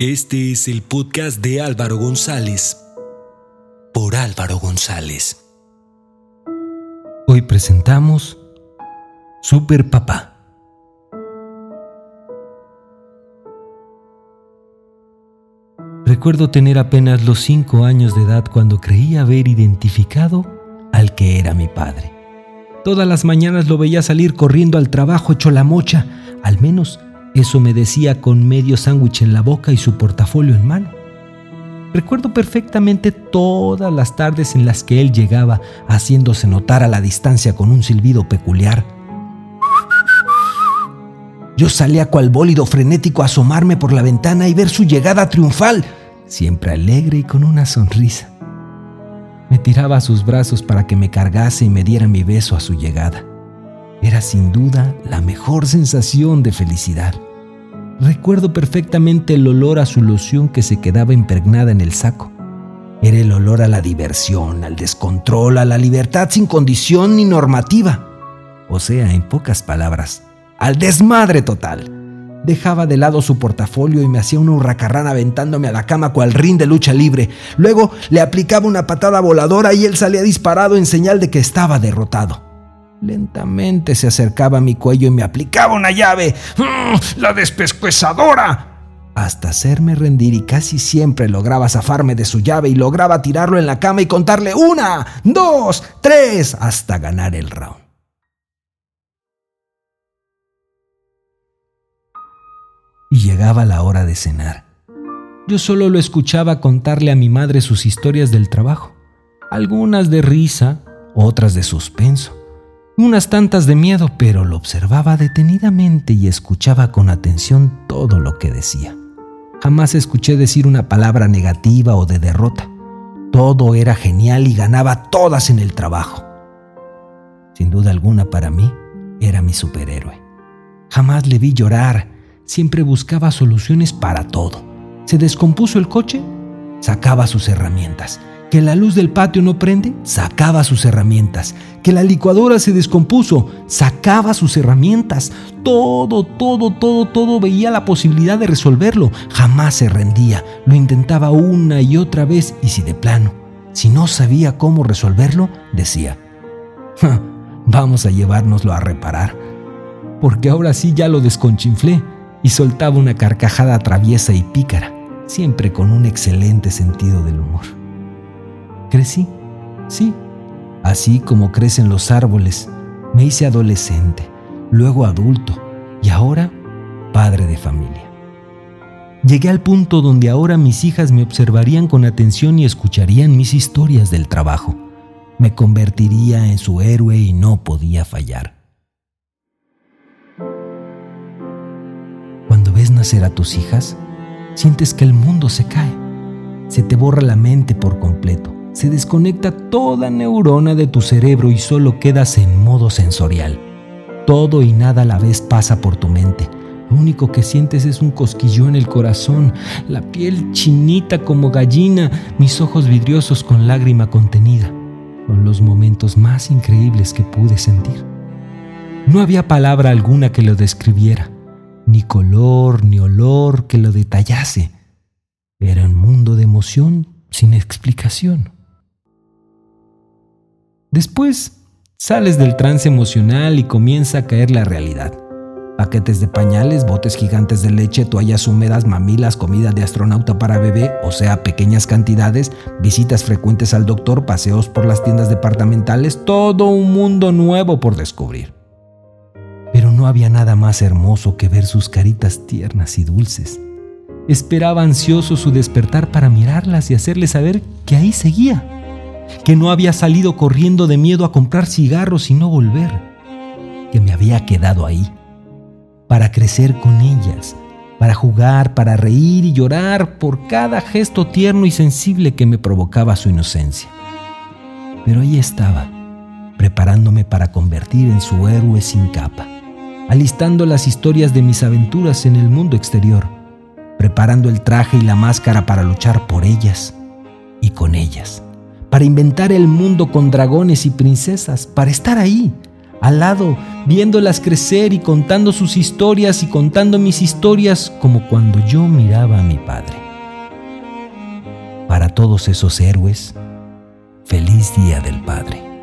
Este es el podcast de Álvaro González por Álvaro González. Hoy presentamos Super Papá. Recuerdo tener apenas los cinco años de edad cuando creí haber identificado al que era mi padre. Todas las mañanas lo veía salir corriendo al trabajo hecho la mocha, al menos eso me decía con medio sándwich en la boca y su portafolio en mano. Recuerdo perfectamente todas las tardes en las que él llegaba haciéndose notar a la distancia con un silbido peculiar. Yo salía cual bólido frenético a asomarme por la ventana y ver su llegada triunfal, siempre alegre y con una sonrisa. Me tiraba a sus brazos para que me cargase y me diera mi beso a su llegada. Era sin duda la mejor sensación de felicidad. Recuerdo perfectamente el olor a su loción que se quedaba impregnada en el saco. Era el olor a la diversión, al descontrol, a la libertad sin condición ni normativa. O sea, en pocas palabras, al desmadre total. Dejaba de lado su portafolio y me hacía una hurracarrana aventándome a la cama cual rin de lucha libre. Luego le aplicaba una patada voladora y él salía disparado en señal de que estaba derrotado. Lentamente se acercaba a mi cuello y me aplicaba una llave. ¡Mm! ¡La despescuezadora! Hasta hacerme rendir y casi siempre lograba zafarme de su llave y lograba tirarlo en la cama y contarle una, dos, tres, hasta ganar el round. Y llegaba la hora de cenar. Yo solo lo escuchaba contarle a mi madre sus historias del trabajo, algunas de risa, otras de suspenso unas tantas de miedo, pero lo observaba detenidamente y escuchaba con atención todo lo que decía. Jamás escuché decir una palabra negativa o de derrota. Todo era genial y ganaba todas en el trabajo. Sin duda alguna para mí, era mi superhéroe. Jamás le vi llorar, siempre buscaba soluciones para todo. ¿Se descompuso el coche? Sacaba sus herramientas que la luz del patio no prende, sacaba sus herramientas. Que la licuadora se descompuso, sacaba sus herramientas. Todo, todo, todo, todo veía la posibilidad de resolverlo. Jamás se rendía. Lo intentaba una y otra vez y si de plano, si no sabía cómo resolverlo, decía, vamos a llevárnoslo a reparar. Porque ahora sí ya lo desconchinflé y soltaba una carcajada traviesa y pícara, siempre con un excelente sentido del humor. Crecí, sí, así como crecen los árboles. Me hice adolescente, luego adulto y ahora padre de familia. Llegué al punto donde ahora mis hijas me observarían con atención y escucharían mis historias del trabajo. Me convertiría en su héroe y no podía fallar. Cuando ves nacer a tus hijas, sientes que el mundo se cae. Se te borra la mente por completo se desconecta toda neurona de tu cerebro y solo quedas en modo sensorial. Todo y nada a la vez pasa por tu mente. Lo único que sientes es un cosquillo en el corazón, la piel chinita como gallina, mis ojos vidriosos con lágrima contenida. Son los momentos más increíbles que pude sentir. No había palabra alguna que lo describiera, ni color, ni olor que lo detallase. Era un mundo de emoción sin explicación. Después sales del trance emocional y comienza a caer la realidad. Paquetes de pañales, botes gigantes de leche, toallas húmedas, mamilas, comida de astronauta para bebé, o sea, pequeñas cantidades, visitas frecuentes al doctor, paseos por las tiendas departamentales, todo un mundo nuevo por descubrir. Pero no había nada más hermoso que ver sus caritas tiernas y dulces. Esperaba ansioso su despertar para mirarlas y hacerles saber que ahí seguía que no había salido corriendo de miedo a comprar cigarros y no volver, que me había quedado ahí, para crecer con ellas, para jugar, para reír y llorar por cada gesto tierno y sensible que me provocaba su inocencia. Pero ahí estaba, preparándome para convertir en su héroe sin capa, alistando las historias de mis aventuras en el mundo exterior, preparando el traje y la máscara para luchar por ellas y con ellas para inventar el mundo con dragones y princesas, para estar ahí, al lado, viéndolas crecer y contando sus historias y contando mis historias como cuando yo miraba a mi padre. Para todos esos héroes, feliz Día del Padre.